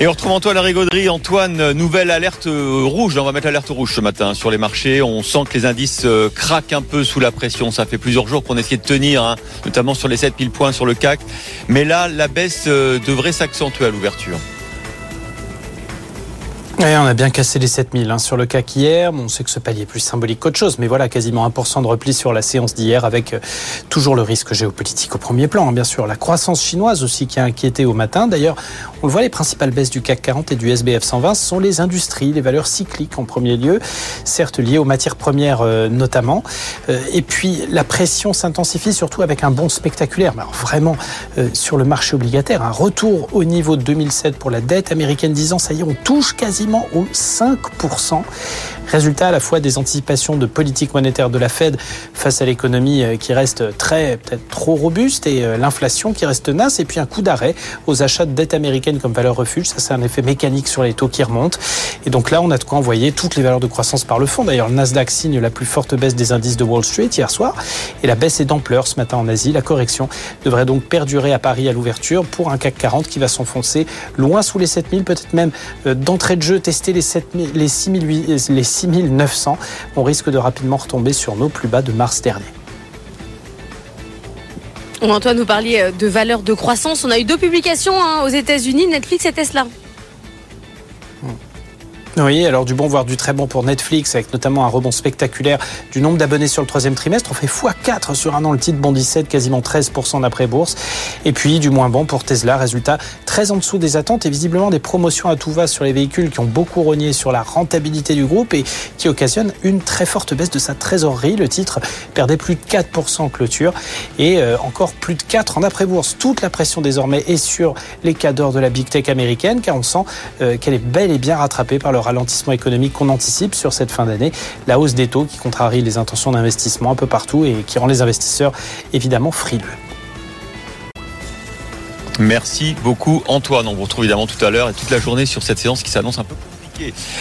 Et on retrouve Antoine Rigauderie. Antoine, nouvelle alerte rouge. On va mettre l'alerte rouge ce matin sur les marchés. On sent que les indices euh, craquent un peu sous la pression. Ça fait plusieurs jours qu'on essaie de tenir, hein, notamment sur les 7000 points sur le CAC. Mais là, la baisse euh, devrait s'accentuer à l'ouverture on a bien cassé les 7000 hein, sur le CAC hier. on sait que ce palier est plus symbolique qu'autre chose, mais voilà, quasiment 1% de repli sur la séance d'hier avec euh, toujours le risque géopolitique au premier plan, hein, bien sûr. La croissance chinoise aussi qui a inquiété au matin. D'ailleurs, on le voit, les principales baisses du CAC 40 et du SBF 120 sont les industries, les valeurs cycliques en premier lieu, certes liées aux matières premières euh, notamment. Euh, et puis, la pression s'intensifie surtout avec un bond spectaculaire, mais vraiment sur le marché obligataire. Un retour au niveau de 2007 pour la dette américaine 10 ans, ça y est, on touche quasiment au 5%. Résultat à la fois des anticipations de politique monétaire de la Fed face à l'économie euh, qui reste très, peut-être trop robuste et euh, l'inflation qui reste tenace et puis un coup d'arrêt aux achats de dette américaine comme valeur refuge. Ça, c'est un effet mécanique sur les taux qui remontent. Et donc là, on a de quoi envoyer toutes les valeurs de croissance par le fond. D'ailleurs, le Nasdaq signe la plus forte baisse des indices de Wall Street hier soir et la baisse est d'ampleur ce matin en Asie. La correction devrait donc perdurer à Paris à l'ouverture pour un CAC 40 qui va s'enfoncer loin sous les 7000, peut-être même euh, d'entrée de jeu tester les, 7000, les, 6000, les 6900, on risque de rapidement retomber sur nos plus bas de mars dernier. Antoine, nous parliez euh, de valeur de croissance. On a eu deux publications hein, aux États-Unis, Netflix et Tesla. Oui, alors du bon voire du très bon pour Netflix, avec notamment un rebond spectaculaire du nombre d'abonnés sur le troisième trimestre. On fait x4 sur un an, le titre bondit 7, quasiment 13% d'après bourse. Et puis du moins bon pour Tesla, résultat très en dessous des attentes et visiblement des promotions à tout va sur les véhicules qui ont beaucoup rogné sur la rentabilité du groupe et qui occasionnent une très forte baisse de sa trésorerie. Le titre perdait plus de 4% en clôture et euh, encore plus de 4 en après-bourse. Toute la pression désormais est sur les cadors de la big tech américaine car on sent euh, qu'elle est bel et bien rattrapée par le ralentissement économique qu'on anticipe sur cette fin d'année, la hausse des taux qui contrarie les intentions d'investissement un peu partout et qui rend les investisseurs évidemment frileux. Merci beaucoup Antoine. On vous retrouve évidemment tout à l'heure et toute la journée sur cette séance qui s'annonce un peu compliquée.